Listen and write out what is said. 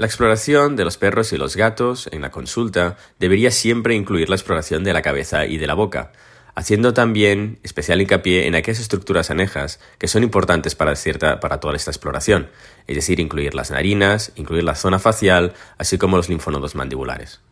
La exploración de los perros y los gatos en la consulta debería siempre incluir la exploración de la cabeza y de la boca, haciendo también especial hincapié en aquellas estructuras anejas que son importantes para, cierta, para toda esta exploración, es decir, incluir las narinas, incluir la zona facial, así como los linfonodos mandibulares.